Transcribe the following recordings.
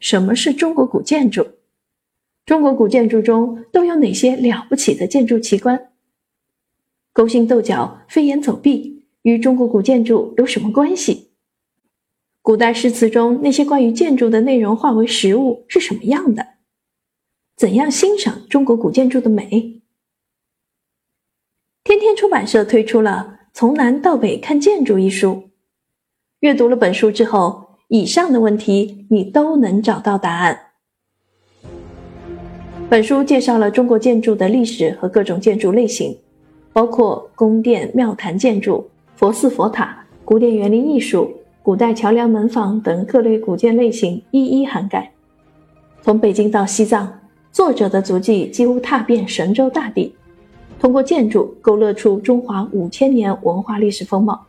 什么是中国古建筑？中国古建筑中都有哪些了不起的建筑奇观？勾心斗角、飞檐走壁与中国古建筑有什么关系？古代诗词中那些关于建筑的内容化为实物是什么样的？怎样欣赏中国古建筑的美？天天出版社推出了《从南到北看建筑》一书。阅读了本书之后，以上的问题你都能找到答案。本书介绍了中国建筑的历史和各种建筑类型，包括宫殿、庙坛建筑、佛寺、佛塔、古典园林艺术、古代桥梁、门房等各类古建类型，一一涵盖。从北京到西藏，作者的足迹几乎踏遍神州大地，通过建筑勾勒出中华五千年文化历史风貌。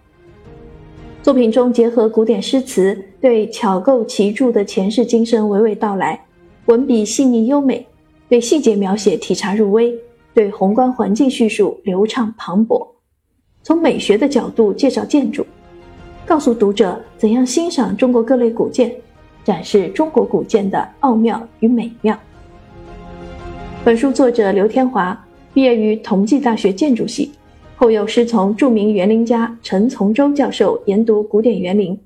作品中结合古典诗词，对巧构奇著的前世今生娓娓道来，文笔细腻优美。对细节描写体察入微，对宏观环境叙述流畅磅礴，从美学的角度介绍建筑，告诉读者怎样欣赏中国各类古建，展示中国古建的奥妙与美妙。本书作者刘天华毕业于同济大学建筑系，后又师从著名园林家陈从周教授研读古典园林，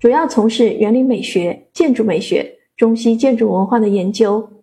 主要从事园林美学、建筑美学、中西建筑文化的研究。